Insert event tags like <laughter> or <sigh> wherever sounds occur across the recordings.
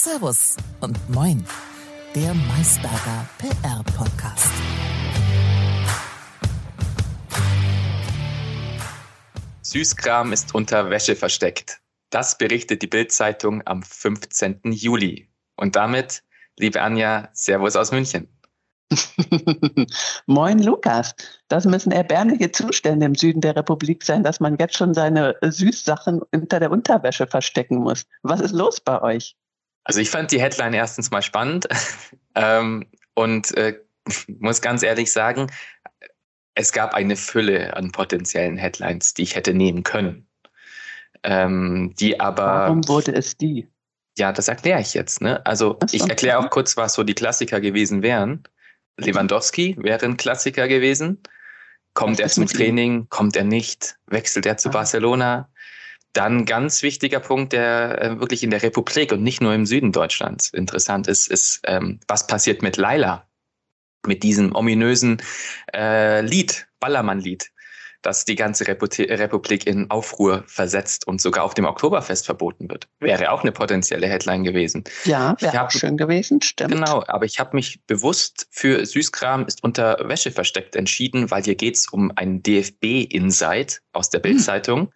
Servus und Moin, der Maisberger PR-Podcast. Süßkram ist unter Wäsche versteckt. Das berichtet die Bild-Zeitung am 15. Juli. Und damit, liebe Anja, Servus aus München. <laughs> Moin Lukas, das müssen erbärmliche Zustände im Süden der Republik sein, dass man jetzt schon seine Süßsachen unter der Unterwäsche verstecken muss. Was ist los bei euch? Also ich fand die Headline erstens mal spannend <laughs> ähm, und äh, <laughs> muss ganz ehrlich sagen, es gab eine Fülle an potenziellen Headlines, die ich hätte nehmen können. Ähm, die aber. Warum wurde es die? Ja, das erkläre ich jetzt. Ne? Also ich erkläre auch kurz, was so die Klassiker gewesen wären. Lewandowski wäre ein Klassiker gewesen. Kommt er zum Training? Kommt er nicht? Wechselt er zu ah. Barcelona? Dann ganz wichtiger Punkt, der äh, wirklich in der Republik und nicht nur im Süden Deutschlands interessant ist, ist, ähm, was passiert mit Laila? Mit diesem ominösen äh, Lied, Ballermann-Lied das die ganze Republik in Aufruhr versetzt und sogar auf dem Oktoberfest verboten wird. Wäre auch eine potenzielle Headline gewesen. Ja, wäre auch schön gewesen, stimmt. Genau, aber ich habe mich bewusst für Süßkram ist unter Wäsche versteckt entschieden, weil hier geht es um einen DFB-Insight aus der hm. Bildzeitung. Hm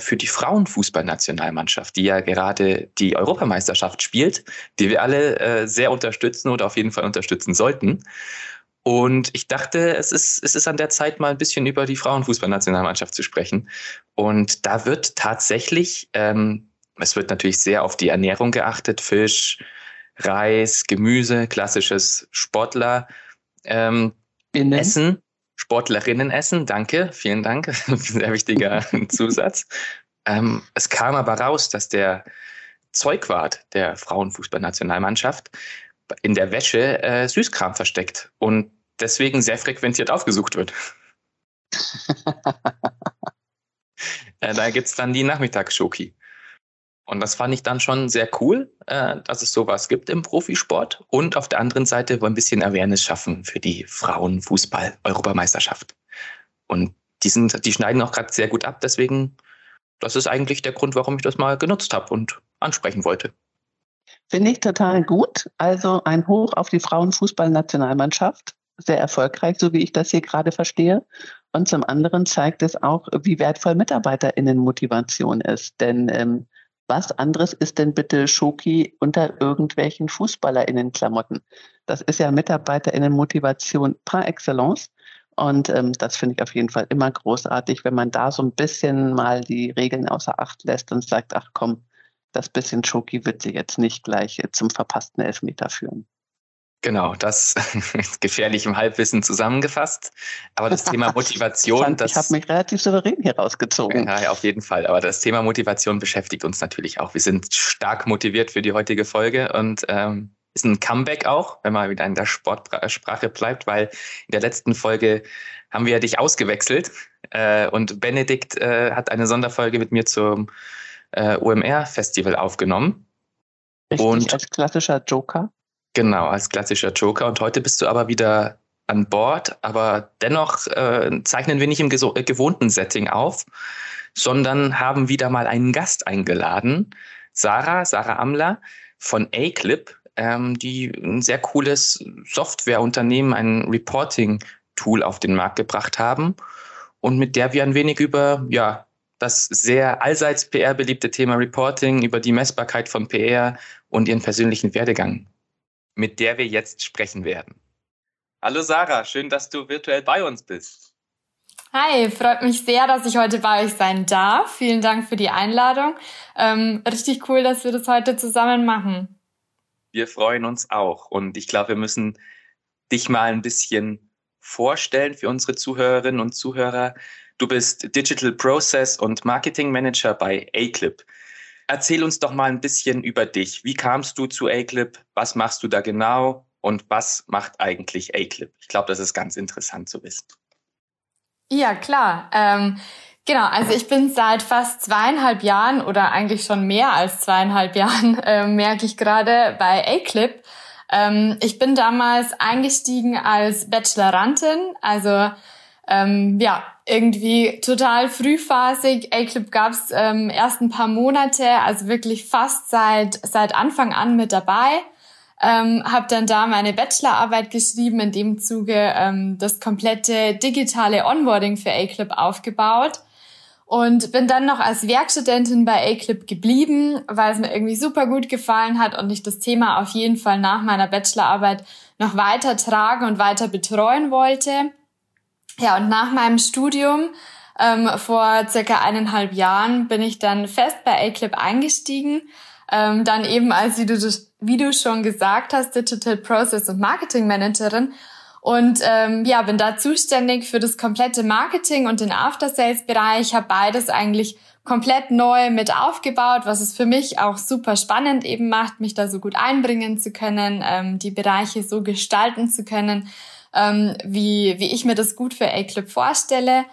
für die Frauenfußballnationalmannschaft, die ja gerade die Europameisterschaft spielt, die wir alle äh, sehr unterstützen oder auf jeden Fall unterstützen sollten. Und ich dachte, es ist, es ist an der Zeit, mal ein bisschen über die Frauenfußballnationalmannschaft zu sprechen. Und da wird tatsächlich, ähm, es wird natürlich sehr auf die Ernährung geachtet, Fisch, Reis, Gemüse, klassisches Sportler ähm, Essen, Sportlerinnen essen. Danke, vielen Dank, <laughs> sehr wichtiger <laughs> Zusatz. Ähm, es kam aber raus, dass der Zeugwart der Frauenfußballnationalmannschaft in der Wäsche äh, Süßkram versteckt und deswegen sehr frequentiert aufgesucht wird. <laughs> äh, da gibt es dann die Nachmittagsschoki. Und das fand ich dann schon sehr cool, äh, dass es sowas gibt im Profisport und auf der anderen Seite ein bisschen Awareness schaffen für die Frauenfußball-Europameisterschaft. Und die, sind, die schneiden auch gerade sehr gut ab, deswegen, das ist eigentlich der Grund, warum ich das mal genutzt habe und ansprechen wollte. Finde ich total gut. Also ein Hoch auf die Frauenfußballnationalmannschaft. Sehr erfolgreich, so wie ich das hier gerade verstehe. Und zum anderen zeigt es auch, wie wertvoll Mitarbeiterinnenmotivation ist. Denn ähm, was anderes ist denn bitte Schoki unter irgendwelchen Fußballerinnenklamotten? Das ist ja Mitarbeiterinnenmotivation par excellence. Und ähm, das finde ich auf jeden Fall immer großartig, wenn man da so ein bisschen mal die Regeln außer Acht lässt und sagt, ach komm, das bisschen Schoki wird sie jetzt nicht gleich zum verpassten Elfmeter führen. Genau, das <laughs> ist gefährlich im Halbwissen zusammengefasst. Aber das Thema <laughs> Motivation, fand, das, ich habe mich relativ souverän hier rausgezogen. Ja, auf jeden Fall. Aber das Thema Motivation beschäftigt uns natürlich auch. Wir sind stark motiviert für die heutige Folge und ähm, ist ein Comeback auch, wenn man wieder in der Sportsprache bleibt, weil in der letzten Folge haben wir dich ausgewechselt äh, und Benedikt äh, hat eine Sonderfolge mit mir zum äh, OMR-Festival aufgenommen. Richtig, und als klassischer Joker. Genau, als klassischer Joker. Und heute bist du aber wieder an Bord, aber dennoch äh, zeichnen wir nicht im äh, gewohnten Setting auf, sondern haben wieder mal einen Gast eingeladen. Sarah, Sarah Amler von A-Clip, ähm, die ein sehr cooles Softwareunternehmen, ein Reporting-Tool auf den Markt gebracht haben und mit der wir ein wenig über ja, das sehr allseits PR beliebte Thema Reporting, über die Messbarkeit von PR und ihren persönlichen Werdegang, mit der wir jetzt sprechen werden. Hallo Sarah, schön, dass du virtuell bei uns bist. Hi, freut mich sehr, dass ich heute bei euch sein darf. Vielen Dank für die Einladung. Ähm, richtig cool, dass wir das heute zusammen machen. Wir freuen uns auch und ich glaube, wir müssen dich mal ein bisschen vorstellen für unsere Zuhörerinnen und Zuhörer. Du bist Digital Process und Marketing Manager bei Aclip. Erzähl uns doch mal ein bisschen über dich. Wie kamst du zu Aclip? Was machst du da genau? Und was macht eigentlich Aclip? Ich glaube, das ist ganz interessant zu wissen. Ja, klar. Ähm, genau, also ich bin seit fast zweieinhalb Jahren oder eigentlich schon mehr als zweieinhalb Jahren, <laughs> äh, merke ich gerade, bei Aclip. Ähm, ich bin damals eingestiegen als Bachelorantin, also ähm, ja, irgendwie total frühphasig. A-Clip gab es ähm, erst ein paar Monate, also wirklich fast seit, seit Anfang an mit dabei. Ähm, habe dann da meine Bachelorarbeit geschrieben, in dem Zuge ähm, das komplette digitale Onboarding für A-Clip aufgebaut und bin dann noch als Werkstudentin bei A-Clip geblieben, weil es mir irgendwie super gut gefallen hat und ich das Thema auf jeden Fall nach meiner Bachelorarbeit noch weiter tragen und weiter betreuen wollte. Ja, und nach meinem Studium ähm, vor circa eineinhalb Jahren bin ich dann fest bei A-Clip eingestiegen. Ähm, dann eben als, wie du, wie du schon gesagt hast, Digital Process und Marketing Managerin und ähm, ja, bin da zuständig für das komplette Marketing und den After-Sales-Bereich. Habe beides eigentlich komplett neu mit aufgebaut, was es für mich auch super spannend eben macht, mich da so gut einbringen zu können, ähm, die Bereiche so gestalten zu können, ähm, wie, wie ich mir das gut für A-Clip vorstelle.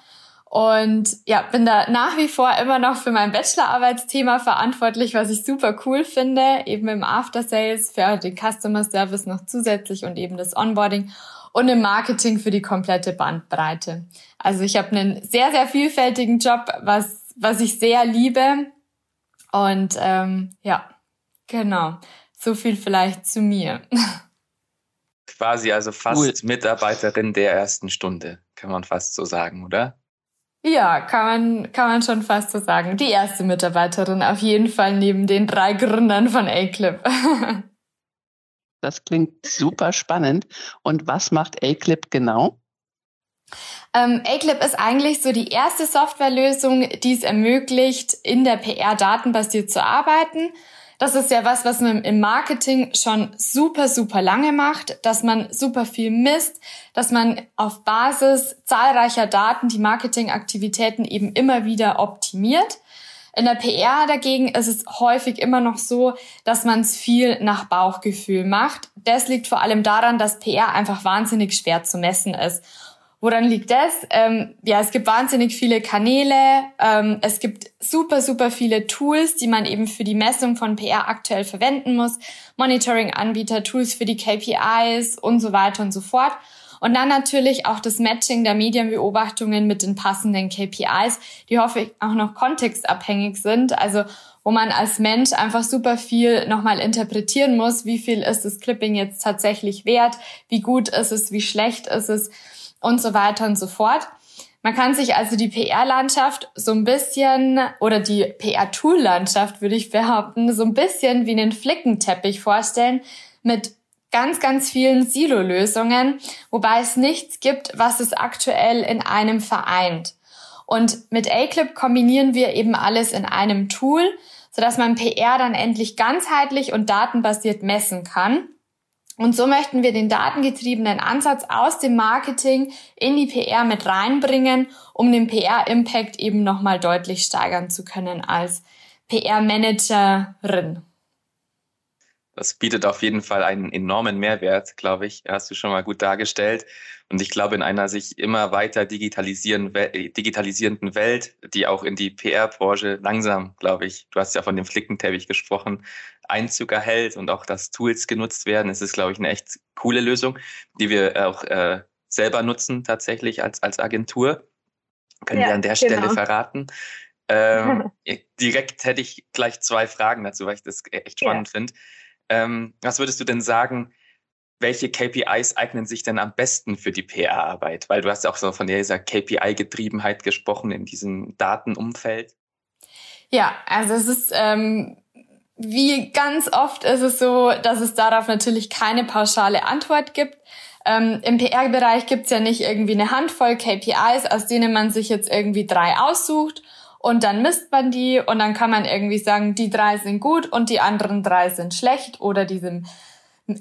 Und ja, bin da nach wie vor immer noch für mein Bachelorarbeitsthema verantwortlich, was ich super cool finde, eben im After Sales für den Customer Service noch zusätzlich und eben das Onboarding und im Marketing für die komplette Bandbreite. Also ich habe einen sehr, sehr vielfältigen Job, was, was ich sehr liebe. Und ähm, ja, genau. So viel vielleicht zu mir. <laughs> Quasi also fast cool. Mitarbeiterin der ersten Stunde, kann man fast so sagen, oder? Ja, kann man, kann man schon fast so sagen. Die erste Mitarbeiterin auf jeden Fall neben den drei Gründern von A-Clip. <laughs> Das klingt super spannend. Und was macht A-Clip genau? Ähm, A-Clip ist eigentlich so die erste Softwarelösung, die es ermöglicht, in der PR datenbasiert zu arbeiten. Das ist ja was, was man im Marketing schon super, super lange macht, dass man super viel misst, dass man auf Basis zahlreicher Daten die Marketingaktivitäten eben immer wieder optimiert. In der PR dagegen ist es häufig immer noch so, dass man es viel nach Bauchgefühl macht. Das liegt vor allem daran, dass PR einfach wahnsinnig schwer zu messen ist. Woran liegt das? Ähm, ja, es gibt wahnsinnig viele Kanäle, ähm, es gibt super, super viele Tools, die man eben für die Messung von PR aktuell verwenden muss. Monitoring-Anbieter, Tools für die KPIs und so weiter und so fort. Und dann natürlich auch das Matching der Medienbeobachtungen mit den passenden KPIs, die hoffe ich auch noch kontextabhängig sind. Also wo man als Mensch einfach super viel nochmal interpretieren muss. Wie viel ist das Clipping jetzt tatsächlich wert? Wie gut ist es? Wie schlecht ist es? Und so weiter und so fort. Man kann sich also die PR-Landschaft so ein bisschen oder die PR-Tool-Landschaft, würde ich behaupten, so ein bisschen wie einen Flickenteppich vorstellen mit ganz, ganz vielen Silo-Lösungen, wobei es nichts gibt, was es aktuell in einem vereint. Und mit A-Clip kombinieren wir eben alles in einem Tool, sodass man PR dann endlich ganzheitlich und datenbasiert messen kann. Und so möchten wir den datengetriebenen Ansatz aus dem Marketing in die PR mit reinbringen, um den PR-Impact eben nochmal deutlich steigern zu können als PR-Managerin. Das bietet auf jeden Fall einen enormen Mehrwert, glaube ich. Hast du schon mal gut dargestellt. Und ich glaube, in einer sich immer weiter digitalisieren, digitalisierenden Welt, die auch in die PR-Branche langsam, glaube ich, du hast ja von dem Flickenteppich gesprochen, Einzug erhält und auch dass Tools genutzt werden. Es ist, glaube ich, eine echt coole Lösung, die wir auch äh, selber nutzen tatsächlich als, als Agentur. Können ja, wir an der genau. Stelle verraten. Ähm, <laughs> direkt hätte ich gleich zwei Fragen dazu, weil ich das echt spannend ja. finde. Ähm, was würdest du denn sagen, welche KPIs eignen sich denn am besten für die PR-Arbeit? Weil du hast ja auch so von dieser KPI-Getriebenheit gesprochen in diesem Datenumfeld. Ja, also es ist ähm, wie ganz oft ist es so, dass es darauf natürlich keine pauschale Antwort gibt. Ähm, Im PR-Bereich gibt es ja nicht irgendwie eine Handvoll KPIs, aus denen man sich jetzt irgendwie drei aussucht und dann misst man die und dann kann man irgendwie sagen, die drei sind gut und die anderen drei sind schlecht oder die sind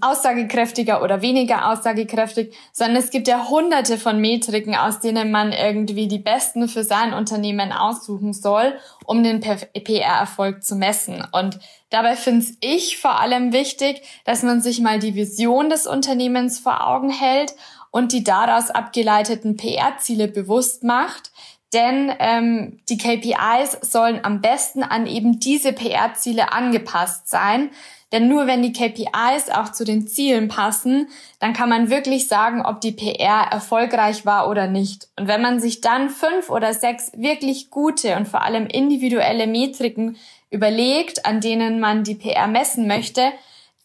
aussagekräftiger oder weniger aussagekräftig, sondern es gibt ja hunderte von Metriken, aus denen man irgendwie die besten für sein Unternehmen aussuchen soll, um den PR-Erfolg zu messen. Und dabei finde ich vor allem wichtig, dass man sich mal die Vision des Unternehmens vor Augen hält und die daraus abgeleiteten PR-Ziele bewusst macht, denn ähm, die KPIs sollen am besten an eben diese PR-Ziele angepasst sein. Denn nur wenn die KPIs auch zu den Zielen passen, dann kann man wirklich sagen, ob die PR erfolgreich war oder nicht. Und wenn man sich dann fünf oder sechs wirklich gute und vor allem individuelle Metriken überlegt, an denen man die PR messen möchte,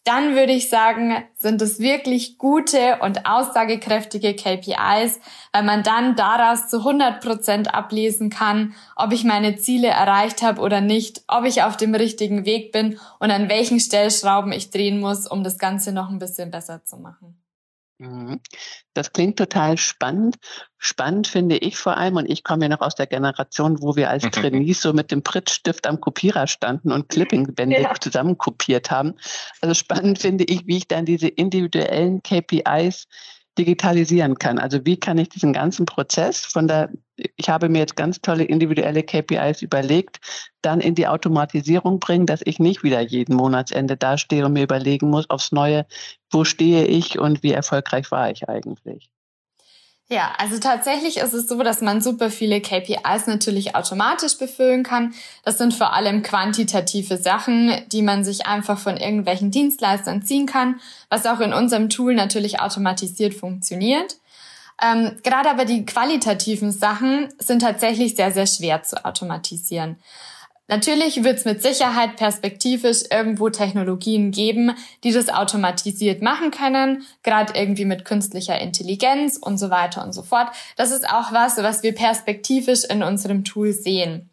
dann würde ich sagen, sind es wirklich gute und aussagekräftige KPIs, weil man dann daraus zu 100 Prozent ablesen kann, ob ich meine Ziele erreicht habe oder nicht, ob ich auf dem richtigen Weg bin und an welchen Stellschrauben ich drehen muss, um das Ganze noch ein bisschen besser zu machen. Mhm. Das klingt total spannend. Spannend finde ich vor allem, und ich komme ja noch aus der Generation, wo wir als <laughs> Trainees so mit dem Prittstift am Kopierer standen und Clippingbände ja. zusammen kopiert haben. Also spannend finde ich, wie ich dann diese individuellen KPIs digitalisieren kann. Also wie kann ich diesen ganzen Prozess von der, ich habe mir jetzt ganz tolle individuelle KPIs überlegt, dann in die Automatisierung bringen, dass ich nicht wieder jeden Monatsende dastehe und mir überlegen muss aufs Neue, wo stehe ich und wie erfolgreich war ich eigentlich. Ja, also tatsächlich ist es so, dass man super viele KPIs natürlich automatisch befüllen kann. Das sind vor allem quantitative Sachen, die man sich einfach von irgendwelchen Dienstleistern ziehen kann, was auch in unserem Tool natürlich automatisiert funktioniert. Ähm, gerade aber die qualitativen Sachen sind tatsächlich sehr, sehr schwer zu automatisieren. Natürlich wird es mit Sicherheit perspektivisch irgendwo Technologien geben, die das automatisiert machen können, gerade irgendwie mit künstlicher Intelligenz und so weiter und so fort. Das ist auch was, was wir perspektivisch in unserem Tool sehen.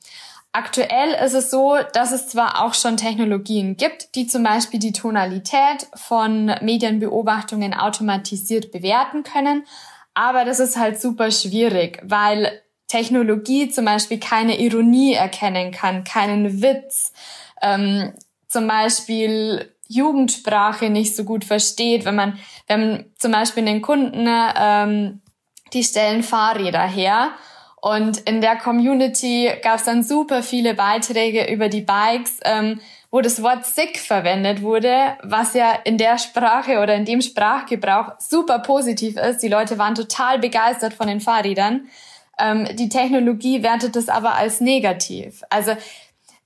Aktuell ist es so, dass es zwar auch schon Technologien gibt, die zum Beispiel die Tonalität von Medienbeobachtungen automatisiert bewerten können, aber das ist halt super schwierig, weil Technologie zum Beispiel keine Ironie erkennen kann, keinen Witz, ähm, zum Beispiel Jugendsprache nicht so gut versteht, wenn man, wenn zum Beispiel den Kunden, ähm, die stellen Fahrräder her und in der Community gab es dann super viele Beiträge über die Bikes, ähm, wo das Wort sick verwendet wurde, was ja in der Sprache oder in dem Sprachgebrauch super positiv ist. Die Leute waren total begeistert von den Fahrrädern. Ähm, die Technologie wertet es aber als negativ. Also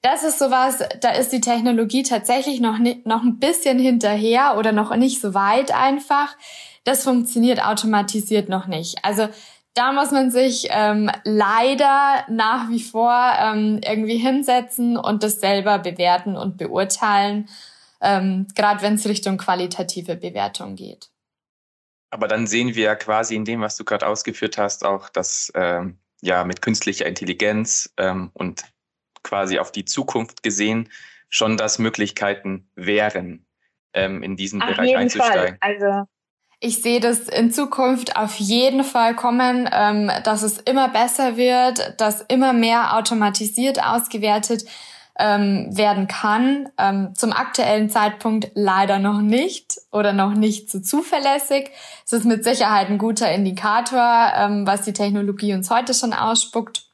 das ist sowas, da ist die Technologie tatsächlich noch, noch ein bisschen hinterher oder noch nicht so weit einfach. Das funktioniert automatisiert noch nicht. Also da muss man sich ähm, leider nach wie vor ähm, irgendwie hinsetzen und das selber bewerten und beurteilen, ähm, gerade wenn es Richtung qualitative Bewertung geht. Aber dann sehen wir ja quasi in dem, was du gerade ausgeführt hast, auch, dass ähm, ja mit künstlicher Intelligenz ähm, und quasi auf die Zukunft gesehen schon, dass Möglichkeiten wären, ähm, in diesen auf Bereich einzusteigen. Fall. Also ich sehe das in Zukunft auf jeden Fall kommen, ähm, dass es immer besser wird, dass immer mehr automatisiert ausgewertet ähm, werden kann. Ähm, zum aktuellen Zeitpunkt leider noch nicht oder noch nicht so zuverlässig. Es ist mit Sicherheit ein guter Indikator, ähm, was die Technologie uns heute schon ausspuckt.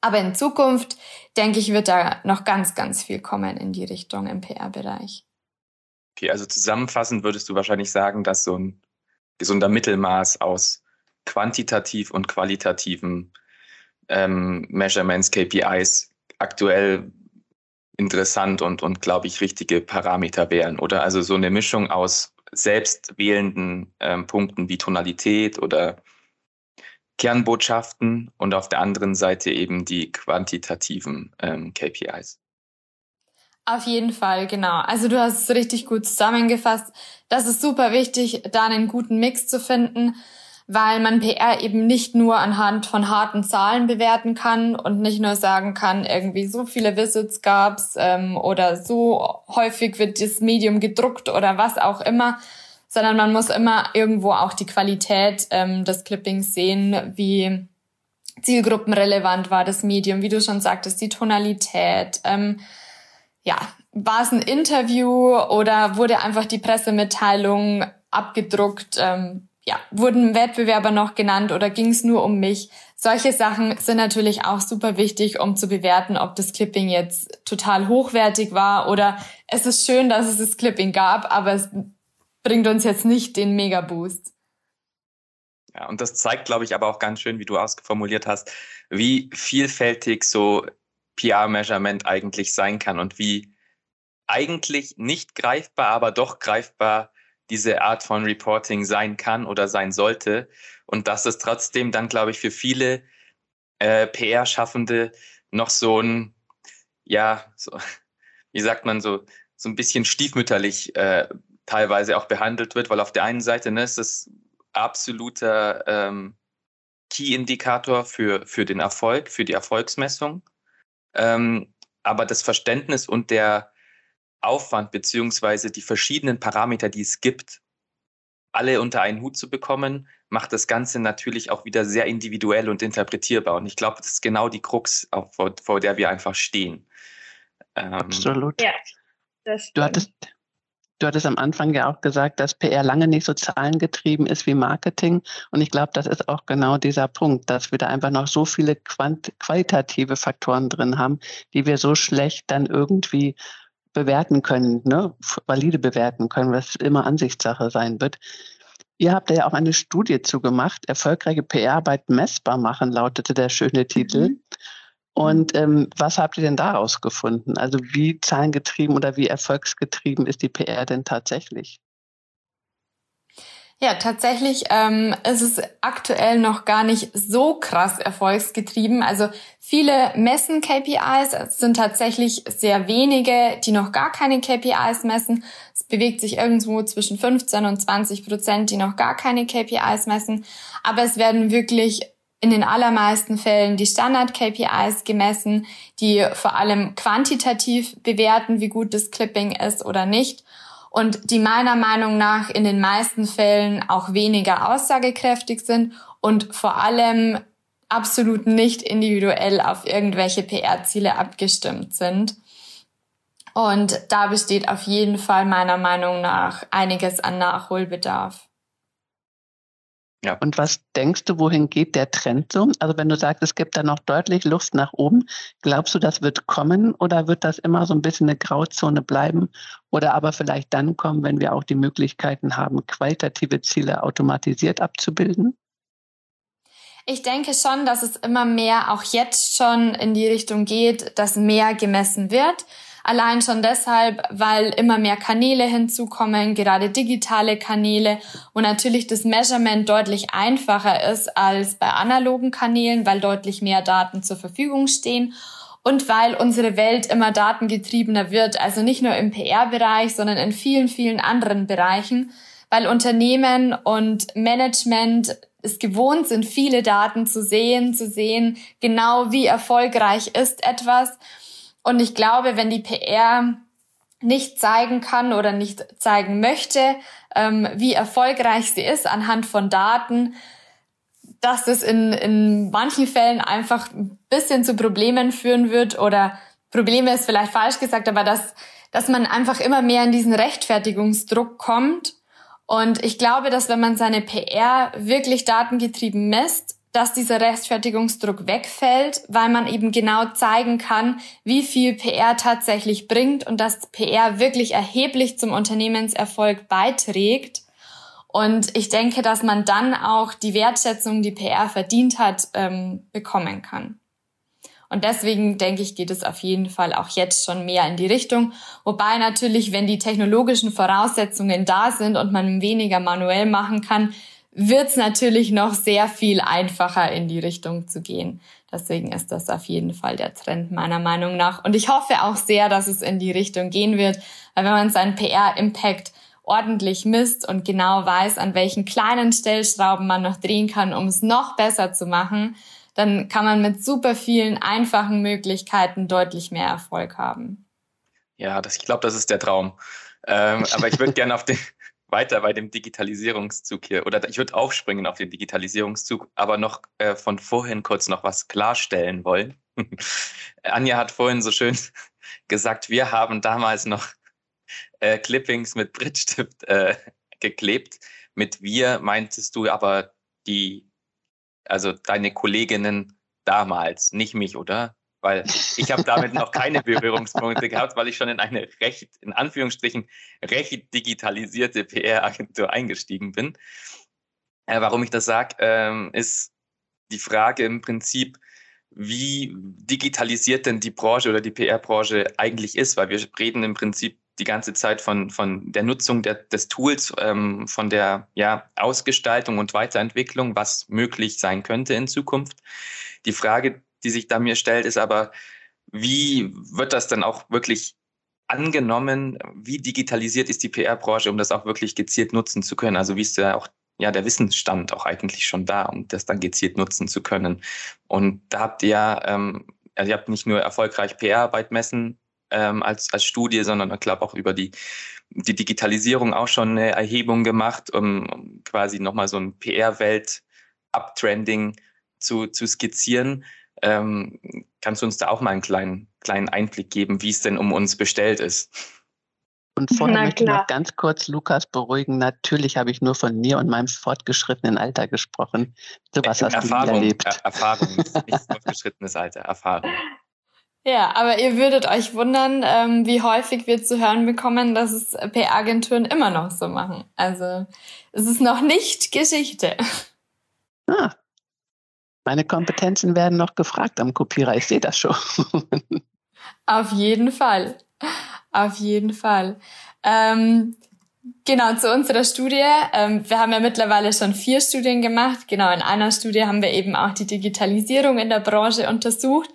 Aber in Zukunft, denke ich, wird da noch ganz, ganz viel kommen in die Richtung im PR-Bereich. Okay, also zusammenfassend würdest du wahrscheinlich sagen, dass so ein gesunder Mittelmaß aus quantitativ und qualitativen ähm, Measurements, KPIs aktuell interessant und, und glaube ich, richtige Parameter wären. Oder also so eine Mischung aus selbstwählenden ähm, Punkten wie Tonalität oder Kernbotschaften und auf der anderen Seite eben die quantitativen ähm, KPIs. Auf jeden Fall, genau. Also du hast es richtig gut zusammengefasst. Das ist super wichtig, da einen guten Mix zu finden weil man PR eben nicht nur anhand von harten Zahlen bewerten kann und nicht nur sagen kann, irgendwie so viele Visits gab's ähm, oder so häufig wird das Medium gedruckt oder was auch immer, sondern man muss immer irgendwo auch die Qualität ähm, des Clippings sehen, wie zielgruppenrelevant war das Medium, wie du schon sagtest, die Tonalität. Ähm, ja, war es ein Interview oder wurde einfach die Pressemitteilung abgedruckt? Ähm, ja, wurden Wettbewerber noch genannt oder ging es nur um mich? Solche Sachen sind natürlich auch super wichtig, um zu bewerten, ob das Clipping jetzt total hochwertig war oder es ist schön, dass es das Clipping gab, aber es bringt uns jetzt nicht den Mega-Boost. Ja, und das zeigt, glaube ich, aber auch ganz schön, wie du ausformuliert hast, wie vielfältig so PR-Measurement eigentlich sein kann und wie eigentlich nicht greifbar, aber doch greifbar diese Art von Reporting sein kann oder sein sollte. Und dass es trotzdem dann, glaube ich, für viele äh, PR-Schaffende noch so ein, ja, so, <laughs> wie sagt man, so, so ein bisschen stiefmütterlich äh, teilweise auch behandelt wird, weil auf der einen Seite ne, ist es absoluter ähm, Key-Indikator für, für den Erfolg, für die Erfolgsmessung. Ähm, aber das Verständnis und der Aufwand beziehungsweise die verschiedenen Parameter, die es gibt, alle unter einen Hut zu bekommen, macht das Ganze natürlich auch wieder sehr individuell und interpretierbar. Und ich glaube, das ist genau die Krux, vor, vor der wir einfach stehen. Ähm, Absolut. Ja, du hattest, Du hattest am Anfang ja auch gesagt, dass PR lange nicht so zahlengetrieben ist wie Marketing. Und ich glaube, das ist auch genau dieser Punkt, dass wir da einfach noch so viele qualitative Faktoren drin haben, die wir so schlecht dann irgendwie bewerten können, ne? valide bewerten können, was immer Ansichtssache sein wird. Ihr habt ja auch eine Studie zugemacht, erfolgreiche PR-Arbeit messbar machen, lautete der schöne Titel. Mhm. Und ähm, was habt ihr denn daraus gefunden? Also wie zahlengetrieben oder wie erfolgsgetrieben ist die PR denn tatsächlich? Ja, tatsächlich ähm, ist es aktuell noch gar nicht so krass erfolgsgetrieben. Also viele messen KPIs, es sind tatsächlich sehr wenige, die noch gar keine KPIs messen. Es bewegt sich irgendwo zwischen 15 und 20 Prozent, die noch gar keine KPIs messen. Aber es werden wirklich in den allermeisten Fällen die Standard-KPIs gemessen, die vor allem quantitativ bewerten, wie gut das Clipping ist oder nicht und die meiner Meinung nach in den meisten Fällen auch weniger aussagekräftig sind und vor allem absolut nicht individuell auf irgendwelche PR-Ziele abgestimmt sind. Und da besteht auf jeden Fall meiner Meinung nach einiges an Nachholbedarf. Ja. Und was denkst du, wohin geht der Trend so? Also wenn du sagst, es gibt da noch deutlich Luft nach oben, glaubst du, das wird kommen oder wird das immer so ein bisschen eine Grauzone bleiben oder aber vielleicht dann kommen, wenn wir auch die Möglichkeiten haben, qualitative Ziele automatisiert abzubilden? Ich denke schon, dass es immer mehr auch jetzt schon in die Richtung geht, dass mehr gemessen wird. Allein schon deshalb, weil immer mehr Kanäle hinzukommen, gerade digitale Kanäle und natürlich das Measurement deutlich einfacher ist als bei analogen Kanälen, weil deutlich mehr Daten zur Verfügung stehen und weil unsere Welt immer datengetriebener wird, also nicht nur im PR-Bereich, sondern in vielen, vielen anderen Bereichen, weil Unternehmen und Management es gewohnt sind, viele Daten zu sehen, zu sehen, genau wie erfolgreich ist etwas und ich glaube, wenn die PR nicht zeigen kann oder nicht zeigen möchte, ähm, wie erfolgreich sie ist anhand von Daten, dass es in, in manchen Fällen einfach ein bisschen zu Problemen führen wird oder Probleme ist vielleicht falsch gesagt, aber dass, dass man einfach immer mehr in diesen Rechtfertigungsdruck kommt. Und ich glaube, dass wenn man seine PR wirklich datengetrieben misst, dass dieser Rechtfertigungsdruck wegfällt, weil man eben genau zeigen kann, wie viel PR tatsächlich bringt und dass PR wirklich erheblich zum Unternehmenserfolg beiträgt. Und ich denke, dass man dann auch die Wertschätzung, die PR verdient hat, ähm, bekommen kann. Und deswegen denke ich, geht es auf jeden Fall auch jetzt schon mehr in die Richtung. Wobei natürlich, wenn die technologischen Voraussetzungen da sind und man weniger manuell machen kann, wird es natürlich noch sehr viel einfacher in die Richtung zu gehen. Deswegen ist das auf jeden Fall der Trend meiner Meinung nach. Und ich hoffe auch sehr, dass es in die Richtung gehen wird, weil wenn man seinen PR-Impact ordentlich misst und genau weiß, an welchen kleinen Stellschrauben man noch drehen kann, um es noch besser zu machen, dann kann man mit super vielen einfachen Möglichkeiten deutlich mehr Erfolg haben. Ja, das, ich glaube, das ist der Traum. Ähm, aber ich würde <laughs> gerne auf den, weiter bei dem Digitalisierungszug hier oder ich würde aufspringen auf den Digitalisierungszug, aber noch äh, von vorhin kurz noch was klarstellen wollen. <laughs> Anja hat vorhin so schön <laughs> gesagt, wir haben damals noch äh, Clippings mit Brittstift äh, geklebt. Mit wir meintest du aber die, also deine Kolleginnen damals, nicht mich, oder? Weil ich habe damit noch keine Berührungspunkte gehabt, weil ich schon in eine recht, in Anführungsstrichen, recht digitalisierte PR-Agentur eingestiegen bin. Äh, warum ich das sage, ähm, ist die Frage im Prinzip, wie digitalisiert denn die Branche oder die PR-Branche eigentlich ist, weil wir reden im Prinzip die ganze Zeit von, von der Nutzung der, des Tools, ähm, von der ja, Ausgestaltung und Weiterentwicklung, was möglich sein könnte in Zukunft. Die Frage, die sich da mir stellt, ist aber, wie wird das dann auch wirklich angenommen? Wie digitalisiert ist die PR-Branche, um das auch wirklich gezielt nutzen zu können? Also wie ist da auch ja, der Wissensstand auch eigentlich schon da, um das dann gezielt nutzen zu können. Und da habt ihr ja, ähm, also ihr habt nicht nur erfolgreich PR-Arbeit messen ähm, als, als Studie, sondern ich glaube auch über die, die Digitalisierung auch schon eine Erhebung gemacht, um, um quasi nochmal so ein PR-Welt-Uptrending zu, zu skizzieren. Ähm, kannst du uns da auch mal einen kleinen, kleinen Einblick geben, wie es denn um uns bestellt ist? Und vorher Na möchte ich noch ganz kurz Lukas beruhigen. Natürlich habe ich nur von mir und meinem fortgeschrittenen Alter gesprochen. So was hast Erfahrung, du erlebt. Er Erfahrung, nicht <laughs> fortgeschrittenes Alter, Erfahrung. Ja, aber ihr würdet euch wundern, ähm, wie häufig wir zu hören bekommen, dass es PR-Agenturen immer noch so machen. Also es ist noch nicht Geschichte. Ah, meine Kompetenzen werden noch gefragt am Kopierer. Ich sehe das schon. <laughs> Auf jeden Fall. Auf jeden Fall. Ähm, genau, zu unserer Studie. Ähm, wir haben ja mittlerweile schon vier Studien gemacht. Genau, in einer Studie haben wir eben auch die Digitalisierung in der Branche untersucht.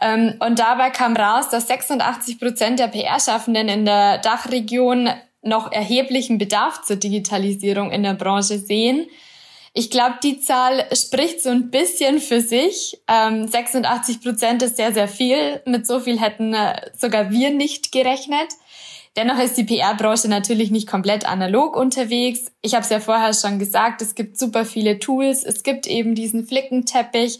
Ähm, und dabei kam raus, dass 86 Prozent der PR-Schaffenden in der Dachregion noch erheblichen Bedarf zur Digitalisierung in der Branche sehen. Ich glaube, die Zahl spricht so ein bisschen für sich. Ähm, 86 Prozent ist sehr, sehr viel. Mit so viel hätten äh, sogar wir nicht gerechnet. Dennoch ist die PR-Branche natürlich nicht komplett analog unterwegs. Ich habe es ja vorher schon gesagt, es gibt super viele Tools, es gibt eben diesen Flickenteppich.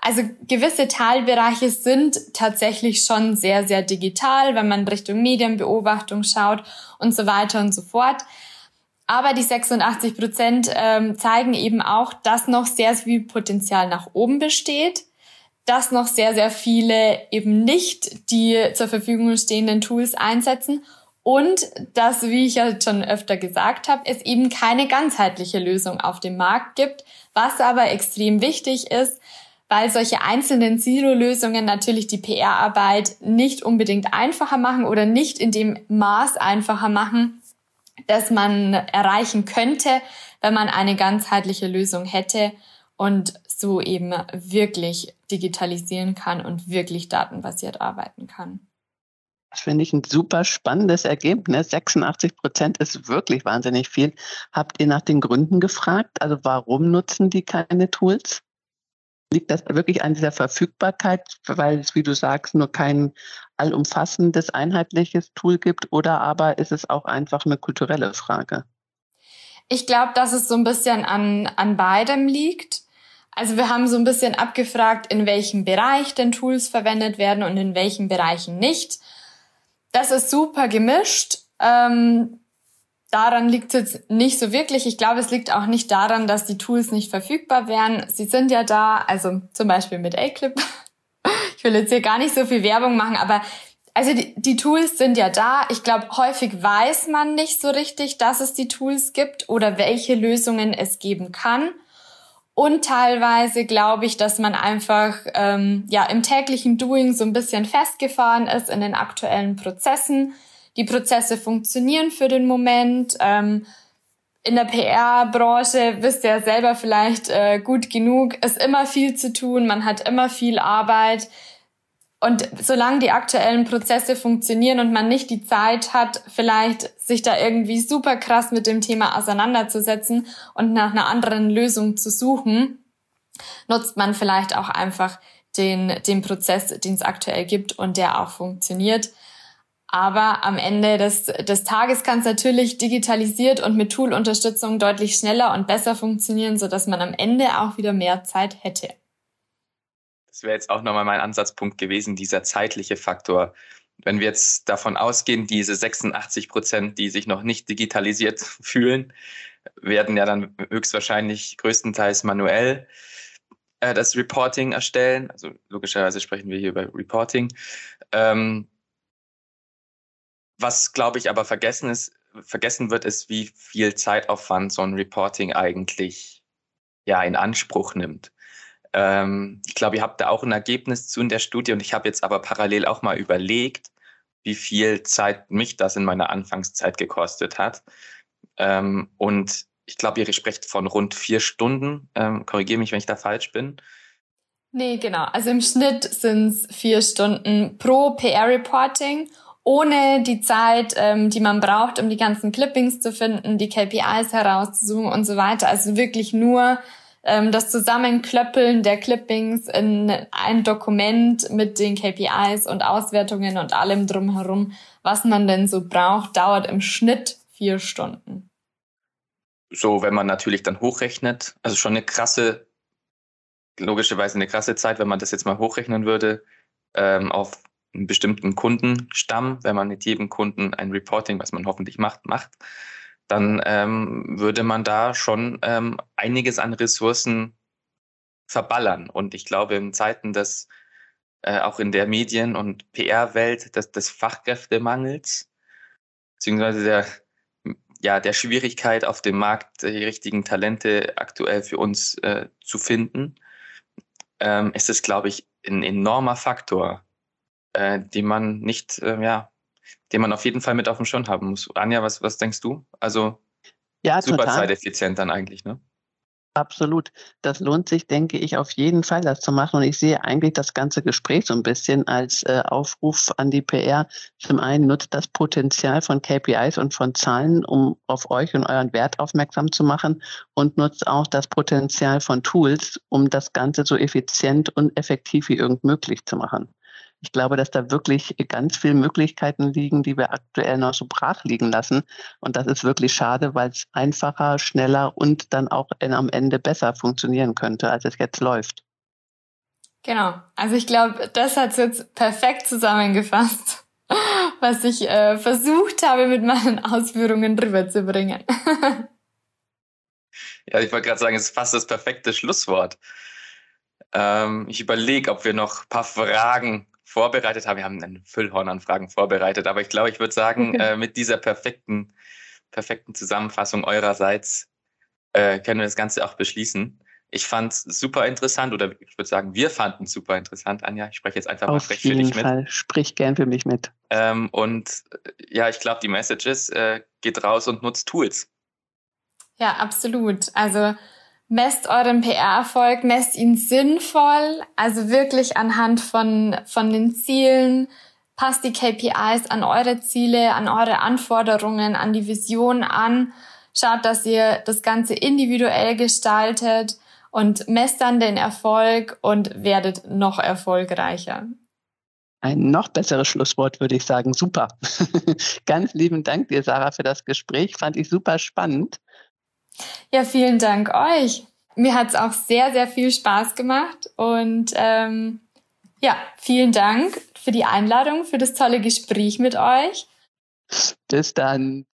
Also gewisse Teilbereiche sind tatsächlich schon sehr, sehr digital, wenn man Richtung Medienbeobachtung schaut und so weiter und so fort. Aber die 86 Prozent ähm, zeigen eben auch, dass noch sehr viel Potenzial nach oben besteht, dass noch sehr, sehr viele eben nicht die zur Verfügung stehenden Tools einsetzen und dass, wie ich ja schon öfter gesagt habe, es eben keine ganzheitliche Lösung auf dem Markt gibt, was aber extrem wichtig ist, weil solche einzelnen Silo-Lösungen natürlich die PR-Arbeit nicht unbedingt einfacher machen oder nicht in dem Maß einfacher machen, das man erreichen könnte, wenn man eine ganzheitliche Lösung hätte und so eben wirklich digitalisieren kann und wirklich datenbasiert arbeiten kann. Das finde ich ein super spannendes Ergebnis. 86 Prozent ist wirklich wahnsinnig viel. Habt ihr nach den Gründen gefragt? Also warum nutzen die keine Tools? Liegt das wirklich an dieser Verfügbarkeit, weil es, wie du sagst, nur kein allumfassendes, einheitliches Tool gibt? Oder aber ist es auch einfach eine kulturelle Frage? Ich glaube, dass es so ein bisschen an, an beidem liegt. Also wir haben so ein bisschen abgefragt, in welchem Bereich denn Tools verwendet werden und in welchen Bereichen nicht. Das ist super gemischt. Ähm, daran liegt es jetzt nicht so wirklich. Ich glaube, es liegt auch nicht daran, dass die Tools nicht verfügbar wären. Sie sind ja da, also zum Beispiel mit A-Clip. Ich will jetzt hier gar nicht so viel Werbung machen, aber also die, die Tools sind ja da. Ich glaube, häufig weiß man nicht so richtig, dass es die Tools gibt oder welche Lösungen es geben kann. Und teilweise glaube ich, dass man einfach ähm, ja im täglichen Doing so ein bisschen festgefahren ist in den aktuellen Prozessen die Prozesse funktionieren für den Moment. Ähm, in der PR-Branche wisst ihr selber vielleicht äh, gut genug, ist immer viel zu tun, man hat immer viel Arbeit. Und solange die aktuellen Prozesse funktionieren und man nicht die Zeit hat, vielleicht sich da irgendwie super krass mit dem Thema auseinanderzusetzen und nach einer anderen Lösung zu suchen, nutzt man vielleicht auch einfach den, den Prozess, den es aktuell gibt und der auch funktioniert. Aber am Ende des, des Tages kann es natürlich digitalisiert und mit Tool-Unterstützung deutlich schneller und besser funktionieren, sodass man am Ende auch wieder mehr Zeit hätte. Das wäre jetzt auch nochmal mein Ansatzpunkt gewesen, dieser zeitliche Faktor. Wenn wir jetzt davon ausgehen, diese 86 Prozent, die sich noch nicht digitalisiert <laughs> fühlen, werden ja dann höchstwahrscheinlich größtenteils manuell äh, das Reporting erstellen. Also logischerweise sprechen wir hier über Reporting. Ähm, was, glaube ich, aber vergessen ist, vergessen wird, ist, wie viel Zeitaufwand so ein Reporting eigentlich ja in Anspruch nimmt. Ähm, ich glaube, ihr habt da auch ein Ergebnis zu in der Studie und ich habe jetzt aber parallel auch mal überlegt, wie viel Zeit mich das in meiner Anfangszeit gekostet hat. Ähm, und ich glaube, ihr sprecht von rund vier Stunden. Ähm, Korrigiere mich, wenn ich da falsch bin. Nee, genau. Also im Schnitt sind es vier Stunden pro PR-Reporting, ohne die Zeit, ähm, die man braucht, um die ganzen Clippings zu finden, die KPIs herauszusuchen und so weiter. Also wirklich nur ähm, das Zusammenklöppeln der Clippings in ein Dokument mit den KPIs und Auswertungen und allem drumherum, was man denn so braucht, dauert im Schnitt vier Stunden. So, wenn man natürlich dann hochrechnet, also schon eine krasse logischerweise eine krasse Zeit, wenn man das jetzt mal hochrechnen würde, ähm, auf einen bestimmten Kundenstamm, wenn man mit jedem Kunden ein Reporting, was man hoffentlich macht, macht, dann ähm, würde man da schon ähm, einiges an Ressourcen verballern. Und ich glaube, in Zeiten des, äh, auch in der Medien- und PR-Welt, des, des Fachkräftemangels, beziehungsweise der, ja, der Schwierigkeit auf dem Markt die richtigen Talente aktuell für uns äh, zu finden, ähm, ist es, glaube ich, ein enormer Faktor, äh, den man nicht, äh, ja, den man auf jeden Fall mit auf dem Schirm haben muss. Anja, was, was denkst du? Also ja, super total. zeiteffizient dann eigentlich, ne? Absolut. Das lohnt sich, denke ich, auf jeden Fall, das zu machen. Und ich sehe eigentlich das ganze Gespräch so ein bisschen als äh, Aufruf an die PR. Zum einen nutzt das Potenzial von KPIs und von Zahlen, um auf euch und euren Wert aufmerksam zu machen und nutzt auch das Potenzial von Tools, um das Ganze so effizient und effektiv wie irgend möglich zu machen. Ich glaube, dass da wirklich ganz viele Möglichkeiten liegen, die wir aktuell noch so brach liegen lassen. Und das ist wirklich schade, weil es einfacher, schneller und dann auch am Ende besser funktionieren könnte, als es jetzt läuft. Genau. Also ich glaube, das hat es jetzt perfekt zusammengefasst, <laughs> was ich äh, versucht habe, mit meinen Ausführungen rüberzubringen. <laughs> ja, ich wollte gerade sagen, es ist fast das perfekte Schlusswort. Ähm, ich überlege, ob wir noch ein paar Fragen vorbereitet haben. Wir haben einen Füllhorn an Fragen vorbereitet, aber ich glaube, ich würde sagen, <laughs> äh, mit dieser perfekten, perfekten Zusammenfassung eurerseits äh, können wir das Ganze auch beschließen. Ich fand es super interessant oder ich würde sagen, wir fanden es super interessant, Anja. Ich spreche jetzt einfach Auf mal frech für dich Fall. mit. Sprich gern für mich mit. Ähm, und äh, ja, ich glaube, die Message ist, äh, geht raus und nutzt Tools. Ja, absolut. Also messt euren PR-Erfolg, messt ihn sinnvoll, also wirklich anhand von, von den Zielen, passt die KPIs an eure Ziele, an eure Anforderungen, an die Vision an, schaut, dass ihr das Ganze individuell gestaltet und messt dann den Erfolg und werdet noch erfolgreicher. Ein noch besseres Schlusswort würde ich sagen. Super. <laughs> Ganz lieben Dank dir, Sarah, für das Gespräch. Fand ich super spannend. Ja, vielen Dank euch. Mir hat es auch sehr, sehr viel Spaß gemacht und ähm, ja, vielen Dank für die Einladung, für das tolle Gespräch mit euch. Bis dann.